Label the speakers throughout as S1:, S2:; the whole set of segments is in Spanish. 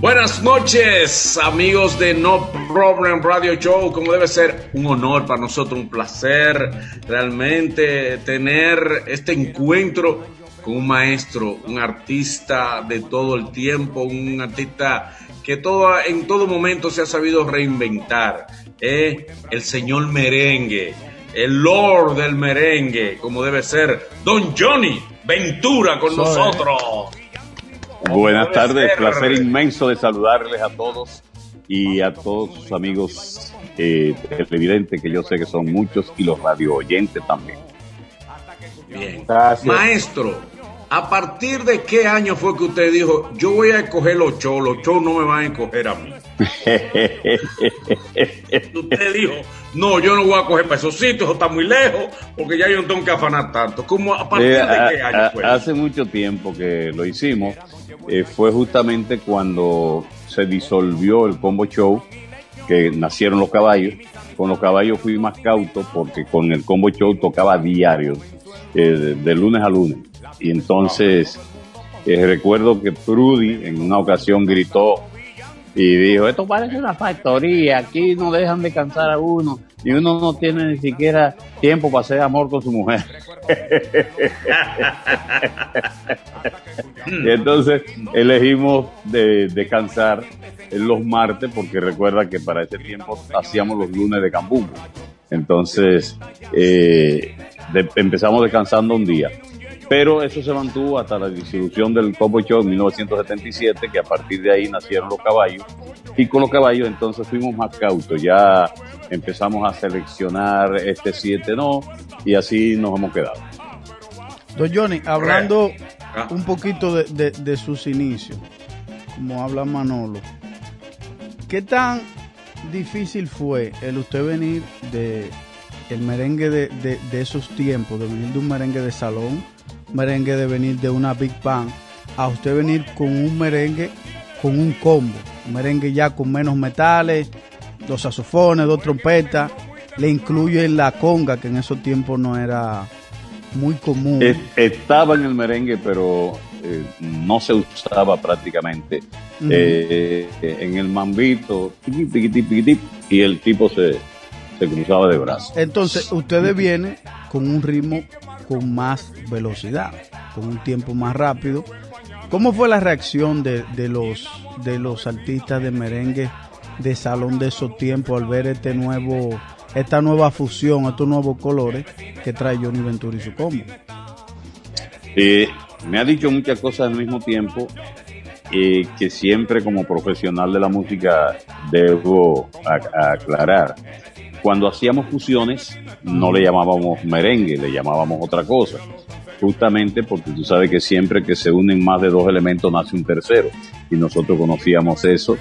S1: Buenas noches, amigos de No Problem Radio Show. Como debe ser, un honor para nosotros, un placer realmente tener este encuentro con un maestro, un artista de todo el tiempo, un artista que todo, en todo momento se ha sabido reinventar. ¿eh? El señor merengue, el lord del merengue, como debe ser, Don Johnny Ventura con nosotros.
S2: Buenas tardes, placer inmenso de saludarles a todos y a todos sus amigos eh, televidentes, que yo sé que son muchos, y los radio oyentes también.
S1: Bien. Maestro, ¿a partir de qué año fue que usted dijo, yo voy a escoger los shows, los shows no me van a escoger a mí? usted dijo, no, yo no voy a coger para esos sitios, eso está muy lejos, porque ya yo no tengo que afanar tanto. ¿Cómo, ¿A partir de
S2: Eh,
S1: qué
S2: a-
S1: año
S2: a-
S1: fue?
S2: Hace mucho tiempo que lo hicimos. Eh, fue justamente cuando se disolvió el Combo Show, que nacieron los caballos. Con los caballos fui más cauto porque con el Combo Show tocaba diario, eh, de, lunes a lunes. Y entonces eh, recuerdo que Prudy en una ocasión gritó y dijo, esto parece una factoría, aquí no dejan de cansar a uno y uno no tiene ni siquiera tiempo para hacer amor con su mujer. Y entonces elegimos de descansar los martes porque recuerda que para ese tiempo hacíamos los lunes de Cambumbo. Entonces eh, de- empezamos descansando un día. Pero eso se mantuvo hasta la disolución del Combo Show en 1977, que a partir de ahí nacieron los caballos. Y con los caballos entonces fuimos más cautos, ya empezamos a seleccionar este siete no, y así nos hemos quedado.
S3: Don Johnny, hablando
S1: Ah.
S3: un poquito de, de- de sus inicios, como habla Manolo, ¿qué tan difícil fue el usted venir de el merengue de, de- de esos tiempos, de venir de un merengue de salón, merengue de venir de una big band, a usted venir con un merengue con un combo, un merengue ya con menos metales, dos saxofones, dos trompetas, le incluyen la conga, que en esos tiempos no era muy común.
S2: Es- Estaba en el merengue, pero eh, no se usaba prácticamente. Eh, en el mambito, y el tipo se, se cruzaba de brazos.
S3: Entonces, ustedes vienen con un ritmo con más velocidad, con un tiempo más rápido. ¿Cómo fue la reacción de, de los, de los artistas de merengue de salón de esos tiempos al ver este nuevo, esta nueva fusión, estos nuevos colores que trae Johnny Ventura y su combo?
S2: Eh, me ha dicho muchas cosas al mismo tiempo eh, que siempre como profesional de la música debo aclarar. Cuando hacíamos fusiones no le llamábamos merengue, le llamábamos otra cosa. Justamente porque tú sabes que siempre que se unen más de dos elementos nace un tercero. Y nosotros conocíamos eso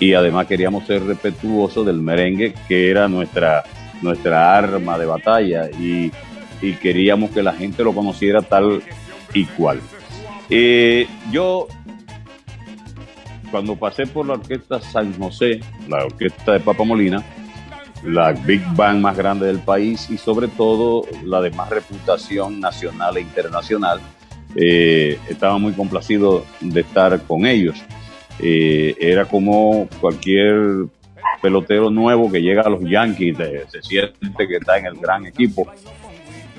S2: y además queríamos ser respetuosos del merengue que era nuestra, nuestra arma de batalla y, queríamos que la gente lo conociera tal y cual. Eh, yo, cuando pasé por la orquesta San José, la orquesta de Papa Molina, la big band más grande del país y sobre todo la de más reputación nacional e internacional, eh, estaba muy complacido de estar con ellos. Eh, era como cualquier pelotero nuevo que llega a los Yankees, eh, se siente que está en el gran equipo,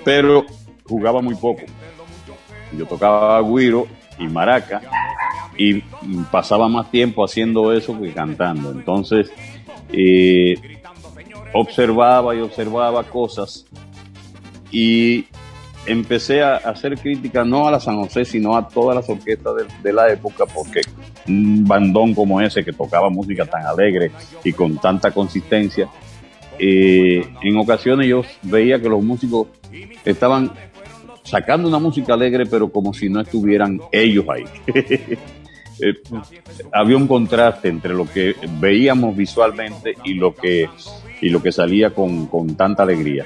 S2: pero jugaba muy poco. Yo tocaba guiro y maraca y pasaba más tiempo haciendo eso que cantando. Entonces, eh, observaba y observaba cosas y empecé a hacer crítica no a la San José, sino a todas las orquestas de, la época, porque un bandón como ese que tocaba música tan alegre y con tanta consistencia, eh, en ocasiones yo veía que los músicos estaban sacando una música alegre, pero como si no estuvieran ellos ahí. Eh, había un contraste entre lo que veíamos visualmente y lo que, y lo que salía con, con tanta alegría.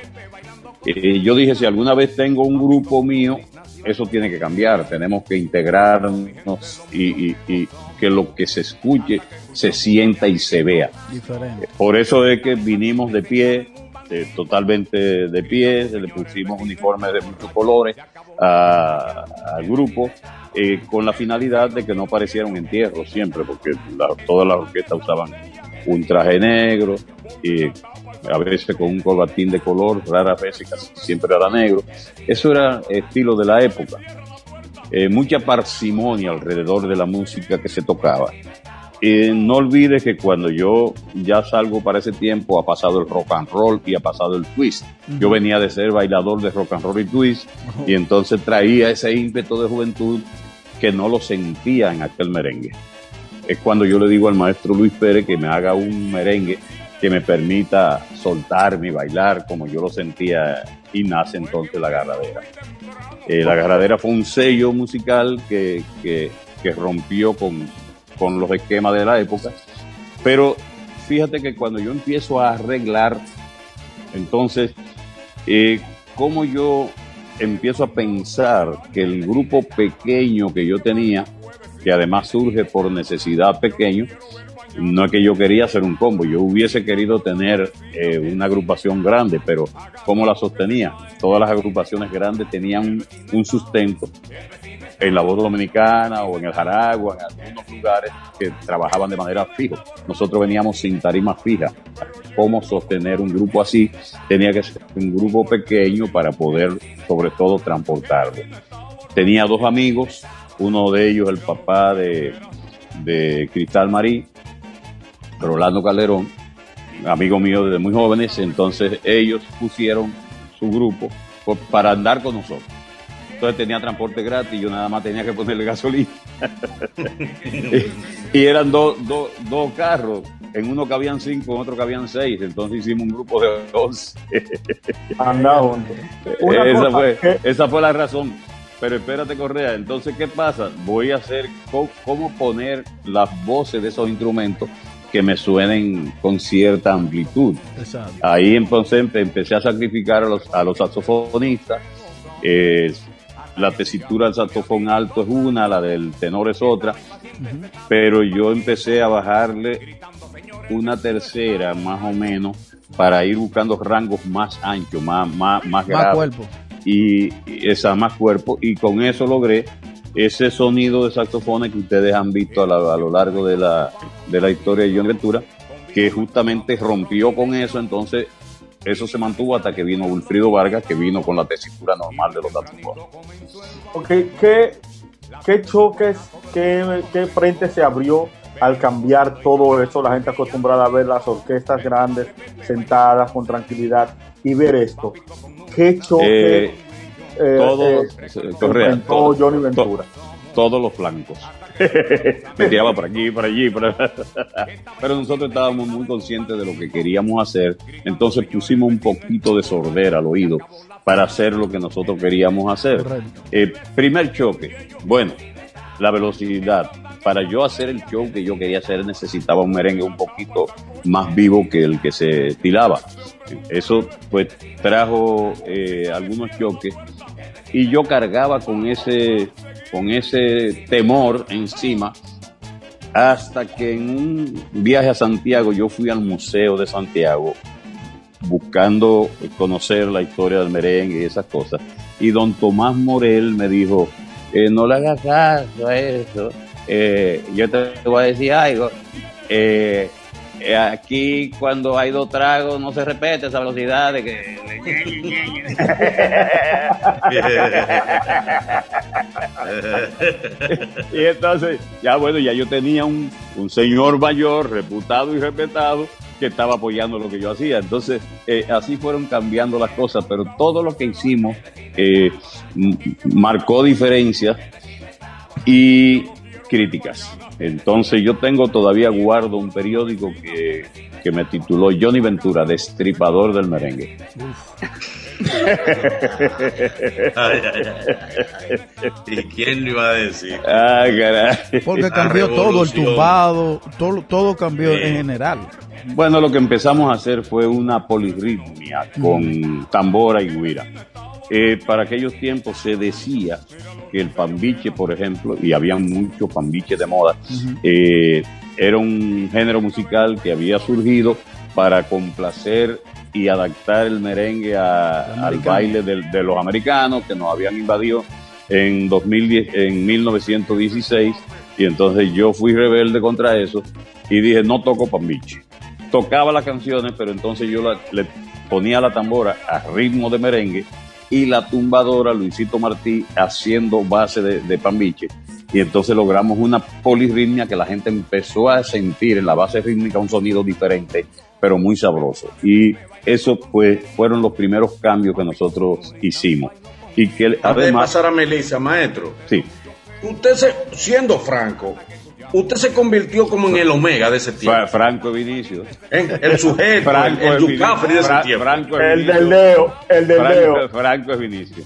S2: Eh, yo dije, si alguna vez tengo un grupo mío, eso tiene que cambiar, tenemos que integrarnos y, y- y que lo que se escuche se sienta y se vea.
S3: Diferente.
S2: Por eso es que vinimos de pie, eh, totalmente de pie, le pusimos uniformes de muchos colores al grupo, eh, con la finalidad de que no pareciera un entierro siempre, porque todas las orquestas usaban un traje negro, y a veces con un corbatín de color, raras veces casi siempre era negro. Eso era estilo de la época. Eh, mucha parsimonia alrededor de la música que se tocaba. Eh, no olvides que cuando yo ya salgo para ese tiempo ha pasado el rock and roll y ha pasado el twist. Yo venía de ser bailador de rock and roll y twist y entonces traía ese ímpetu de juventud que no lo sentía en aquel merengue. Es cuando yo le digo al maestro Luis Pérez que me haga un merengue que me permita soltarme y bailar como yo lo sentía y nace entonces la agarradera. Eh, la agarradera fue un sello musical que, que, que rompió con, con los esquemas de la época. Pero fíjate que cuando yo empiezo a arreglar, entonces, eh, como yo empiezo a pensar que el grupo pequeño que yo tenía, que además surge por necesidad pequeño, no es que yo quería hacer un combo, yo hubiese querido tener eh, una agrupación grande, pero ¿cómo la sostenía? Todas las agrupaciones grandes tenían un sustento en la voz dominicana o en el Jaragua, en algunos lugares que trabajaban de manera fija. Nosotros veníamos sin tarima fija. ¿Cómo sostener un grupo así? Tenía que ser un grupo pequeño para poder, sobre todo, transportarlo. Tenía dos amigos, uno de ellos el papá de, de Cristal Marí, Rolando Calderón, amigo mío desde muy jóvenes, entonces ellos pusieron su grupo para andar con nosotros entonces tenía transporte gratis, yo nada más tenía que ponerle gasolina. y eran dos carros, en uno cabían cinco, en otro cabían seis, entonces hicimos un grupo de once. esa, fue, esa fue la razón. Pero espérate, Correa, entonces, ¿qué pasa? Voy a hacer cómo poner las voces de esos instrumentos que me suenen con cierta amplitud. Ahí entonces empecé a sacrificar a los, a los saxofonistas. Eh, la tesitura del saxofón alto es una, la del tenor es otra, pero yo empecé a bajarle una tercera más o menos para ir buscando rangos más anchos, más, más, más,
S3: más cuerpo.
S2: Y, esa más cuerpo, y con eso logré ese sonido de saxofones que ustedes han visto a, lo largo de la, de la historia de John Ventura, que justamente rompió con eso, entonces eso se mantuvo hasta que vino Wilfrido Vargas, que vino con la tesitura normal de los datos.
S4: Ok, ¿qué, qué choques, qué, qué frente se abrió al cambiar todo eso? La gente acostumbrada a ver las orquestas grandes sentadas con tranquilidad y ver esto. ¿Qué choque
S2: eh, eh, todo,
S4: eh, Johnny Ventura?
S2: todos los flancos. Me tiraba por aquí, por allí, pero nosotros estábamos muy conscientes de lo que queríamos hacer, entonces pusimos un poquito de sordera al oído para hacer lo que nosotros queríamos hacer. Eh, primer choque, bueno, la velocidad. Para yo hacer el show que yo quería hacer necesitaba un merengue un poquito más vivo que el que se tiraba. Eso pues trajo eh, algunos choques y yo cargaba con ese con ese temor encima, hasta que en un viaje a Santiago yo fui al Museo de Santiago buscando conocer la historia del merengue y esas cosas. Y don Tomás Morel me dijo, eh, no le hagas caso a eso, eh, yo te voy a decir algo. Eh, eh, aquí cuando hay dos tragos no se repite esa velocidad de que... y entonces, ya bueno, ya yo tenía un, señor mayor, reputado y respetado, que estaba apoyando lo que yo hacía. Entonces, así fueron cambiando las cosas, pero todo lo que hicimos marcó diferencias y críticas. Entonces yo tengo todavía guardo un periódico que, me tituló Johnny Ventura, destripador del merengue.
S1: ¿Y quién lo iba a decir?
S3: Ah, Porque cambió todo, el tumbado, todo, todo cambió en general.
S2: Bueno, lo que empezamos a hacer fue una polirritmia con tambora y guira. Eh, para aquellos tiempos se decía que el pambiche, por ejemplo, y había mucho pambiche de moda, eh, era un género musical que había surgido para complacer y adaptar el merengue al baile de, los americanos que nos habían invadido en, 2010, en 1916 y entonces yo fui rebelde contra eso y dije no toco pambiche. Tocaba las canciones, pero entonces yo le ponía la tambora a ritmo de merengue y la tumbadora Luisito Martí haciendo base de, de pambiche y entonces logramos una polirritmia que la gente empezó a sentir en la base rítmica un sonido diferente, pero muy sabroso. Y eso pues fueron los primeros cambios que nosotros hicimos. Y que
S1: además... pasar a Melissa, maestro.
S2: Sí.
S1: Usted se, siendo franco, usted se convirtió como en el Omega de ese tiempo.
S2: Franco Vinicio.
S1: El sujeto, Franco el, el de ese tiempo.
S4: Franco el del Leo, el del Leo.
S2: Franco Vinicio.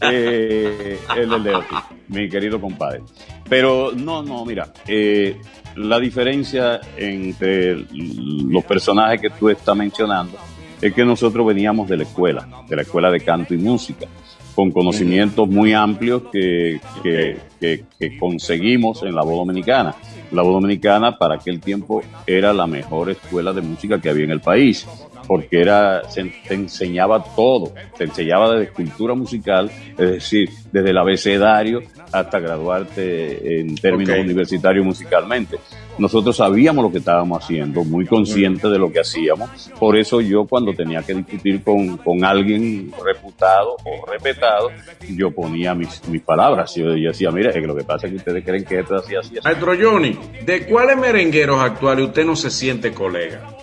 S2: Eh, el del Leo, mi querido compadre. Pero no, no, mira, eh, la diferencia entre los personajes que tú estás mencionando es que nosotros veníamos de la escuela, de la escuela de canto y música, con conocimientos muy amplios que, que, que, conseguimos en la voz dominicana. La voz dominicana para aquel tiempo era la mejor escuela de música que había en el país porque era, se, te enseñaba todo, te enseñaba desde cultura musical, es decir, desde el abecedario hasta graduarte en términos universitarios musicalmente. Nosotros sabíamos lo que estábamos haciendo, muy conscientes de lo que hacíamos, por eso yo cuando tenía que discutir con, con alguien reputado o respetado, yo ponía mis, mis palabras, yo, decía, mira, es que lo que pasa es que ustedes creen que esto es así, así, así.
S1: Maestro Johnny, ¿de cuáles merengueros actuales usted no se siente colega?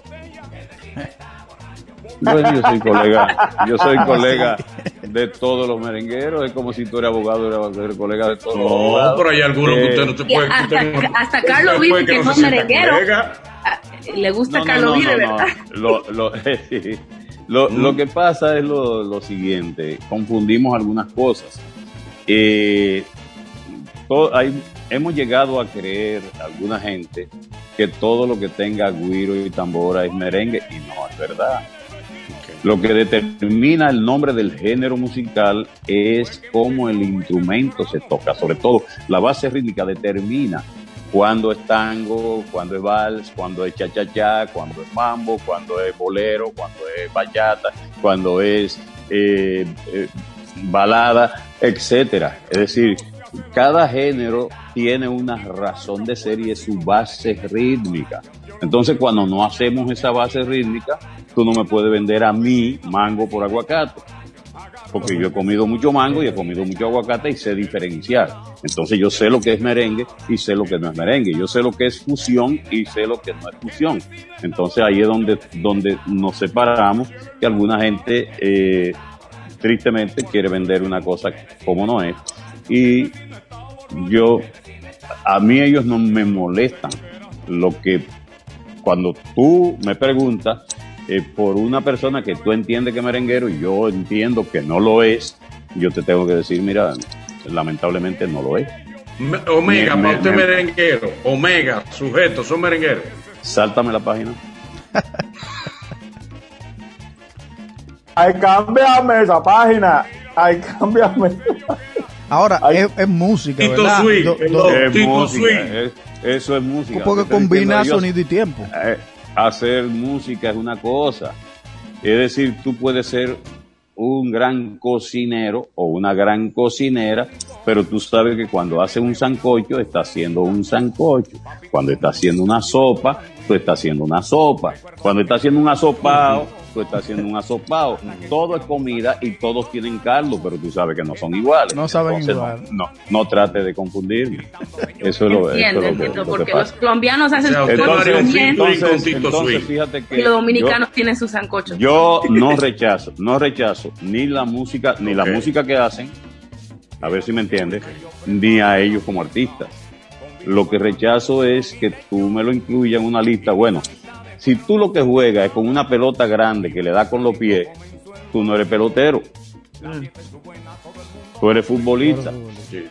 S2: Bueno, yo soy colega, yo soy colega de todos los merengueros. Es como si tú eres abogado, eres colega de todos los abogados.
S1: pero hay algunos que usted no te puede.
S5: Hasta, hasta Carlos Vive, que, no es merenguero. Ah, le gusta Carlos Vive, ¿verdad?
S2: Lo, lo, lo, lo, que pasa es lo, lo siguiente: confundimos algunas cosas. Eh, todo, hay, hemos llegado a creer, alguna gente, que todo lo que tenga guiro y tambora es merengue, y no es verdad lo que determina el nombre del género musical es cómo el instrumento se toca, sobre todo la base rítmica determina cuándo es tango, cuándo es vals, cuándo es cha-cha-cha, cuándo es mambo, cuándo es bolero, cuándo es bachata, cuándo es eh, eh, balada, etcétera. Es decir, cada género tiene una razón de ser y es su base rítmica. Entonces, cuando no hacemos esa base rítmica, tú no me puedes vender a mí mango por aguacate. Porque yo he comido mucho mango y he comido mucho aguacate y sé diferenciar. Entonces yo sé lo que es merengue y sé lo que no es merengue. Yo sé lo que es fusión y sé lo que no es fusión. Entonces ahí es donde, donde nos separamos, que alguna gente eh, tristemente quiere vender una cosa como no es. Y yo, a mí ellos no me molestan. Lo que cuando tú me preguntas eh, por una persona que tú entiendes que es merenguero y yo entiendo que no lo es, yo te tengo que decir, mira, lamentablemente no lo es.
S1: Omega, para usted merenguero. Omega, sujeto, son merengueros.
S2: Sáltame la página.
S4: Ay, cámbiame esa página. Ay, cámbiame.
S3: Ahora, es, música, ¿verdad?
S2: es música, eso es música.
S3: Porque combina sonido y tiempo.
S2: Eh, hacer música es una cosa. Es decir, tú puedes ser un gran cocinero o una gran cocinera, pero tú sabes que cuando hace un sancocho, está haciendo un sancocho. Cuando está haciendo una sopa, tú estás haciendo una sopa. Cuando está haciendo un asopado, está haciendo un asopado. Todo es comida y todos tienen caldo, pero tú sabes que no son iguales.
S3: No saben igual.
S2: No, no, trate de confundirme. Eso es lo,
S5: entiendo,
S2: eso
S5: entiendo, porque los colombianos hacen sus cosas bien.
S2: Entonces, fíjate que
S5: y los dominicanos tienen sus sancochos.
S2: Yo no rechazo, no rechazo ni la música, ni la música que hacen, a ver si me entiendes, ni a ellos como artistas. Lo que rechazo es que tú me lo incluyas en una lista. Bueno, si tú lo que juegas es con una pelota grande que le da con los pies, tú no eres pelotero. Tú eres futbolista.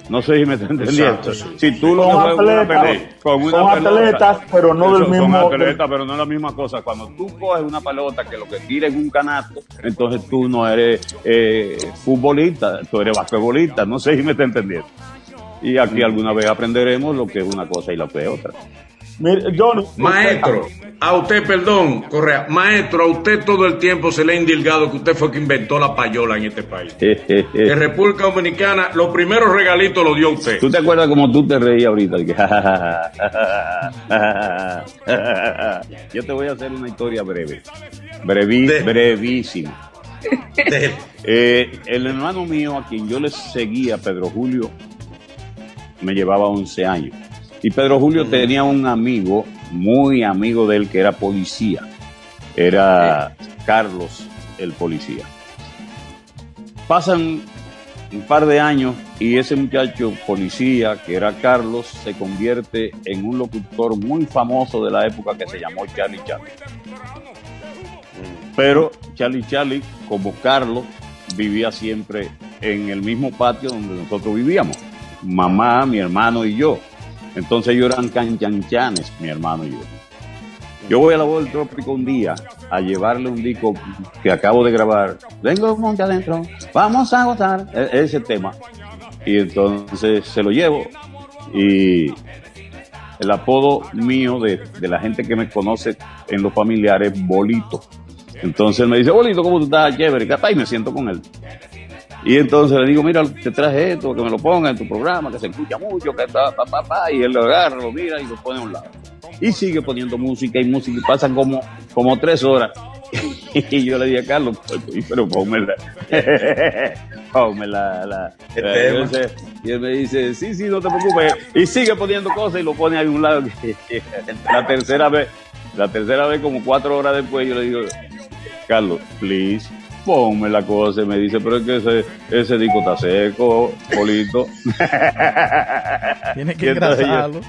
S2: No sé si me estás entendiendo. Si tú lo
S4: juegas con una pelota, con una son atletas, pero no del mismo.
S2: Son atletas, pero no es la misma cosa. Cuando tú coges una pelota que lo que tira es un canasto, entonces tú no eres eh, futbolista, tú eres basquetbolista. No sé si me estás entendiendo. Y aquí alguna vez aprenderemos lo que es una cosa y lo que es otra.
S1: Maestro, a usted, perdón, Correa, maestro, a usted todo el tiempo se le ha indilgado que usted fue quien inventó la payola en este país. en República Dominicana, los primeros regalitos los dio usted.
S2: ¿Tú te acuerdas como tú te reías ahorita? Yo te voy a hacer una historia breve, brevísima. Eh, el hermano mío, a quien yo le seguía, Pedro Julio, me llevaba 11 años. Y Pedro Julio tenía un amigo, muy amigo de él, que era policía. Era Carlos, el policía. Pasan un par de años y ese muchacho policía, que era Carlos, se convierte en un locutor muy famoso de la época que se llamó Charlie Charlie. Pero Charlie Charlie, como Carlos, vivía siempre en el mismo patio donde nosotros vivíamos. Mamá, mi hermano y yo. Entonces ellos eran canchanchanes, mi hermano y yo. Yo voy a la voz del trópico un día a llevarle un disco que acabo de grabar. Vengo monte adentro, vamos a gozar e-, ese tema. Y entonces se lo llevo y el apodo mío de, de la gente que me conoce en los familiares, Bolito. Entonces me dice, Bolito, ¿cómo tú estás? Chévere, y me siento con él. Y entonces le digo, mira, te traje esto, que me lo ponga en tu programa, que se escucha mucho, que pa, pa, pa, y él lo agarra, lo mira y lo pone a un lado. Y sigue poniendo música y música, y pasan como, como tres horas. y yo le dije a Carlos, pero ponme la, ponme la, y él me dice, sí, sí, no te preocupes. Y sigue poniendo cosas y lo pone a un lado. la tercera vez, la tercera vez, como cuatro horas después, yo le digo, Carlos, please, ponme la cosa. Y me dice, pero es que ese, ese disco está seco, polito.
S3: Tiene que engrasarlo.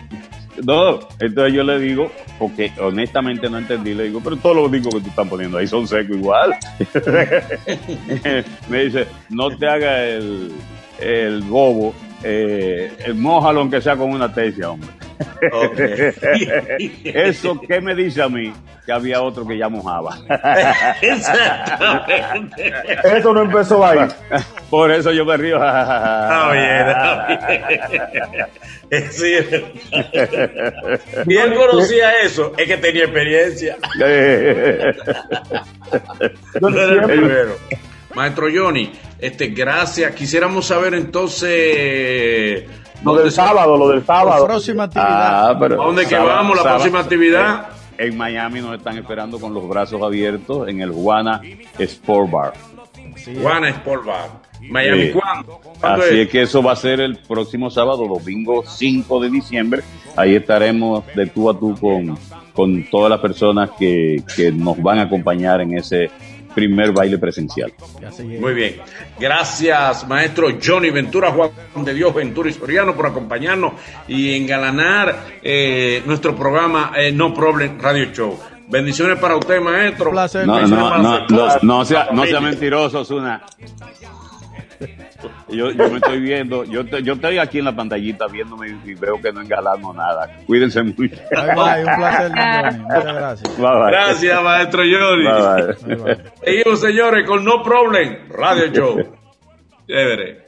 S2: No, entonces yo le digo, porque honestamente no entendí, le digo, pero todos los discos que tú estás poniendo ahí son secos igual. me dice, no te haga el, el bobo, eh, mójalo aunque sea con una tesia, hombre. Eso, ¿qué me dice a mí? Que había otro que ya mojaba.
S4: Exactamente. Eso no empezó ahí.
S2: Por eso yo me río.
S1: Sí, y él conocía eso, es que tenía experiencia. Maestro Johnny, este, gracias. Quisiéramos saber entonces
S4: lo del sábado, lo del sábado.
S3: La próxima actividad.
S1: Ah, dónde que vamos? La próxima actividad.
S2: En, Miami nos están esperando con los brazos abiertos en el Juana Sport Bar.
S1: Juana Sport Bar. Miami, ¿cuándo?
S2: Así es? que eso va a ser el próximo sábado, domingo 5 de diciembre. Ahí estaremos de tú a tú con, con todas las personas que, que nos van a acompañar en ese primer baile presencial.
S1: Muy bien. Gracias, maestro Johnny Ventura, Juan de Dios Ventura Historiano, por acompañarnos y engalanar eh, nuestro programa eh, No Problem Radio Show. Bendiciones para usted, maestro.
S2: No, no, no, no, sea, no sea mentiroso, Zuna. Yo, yo, me estoy viendo, yo, yo estoy aquí en la pantallita viéndome y veo que no engalamos nada. Cuídense mucho. un placer,
S1: Muchas gracias. Gracias, maestro Johnny. Seguimos, señores, con No Problem Radio Show. Chévere.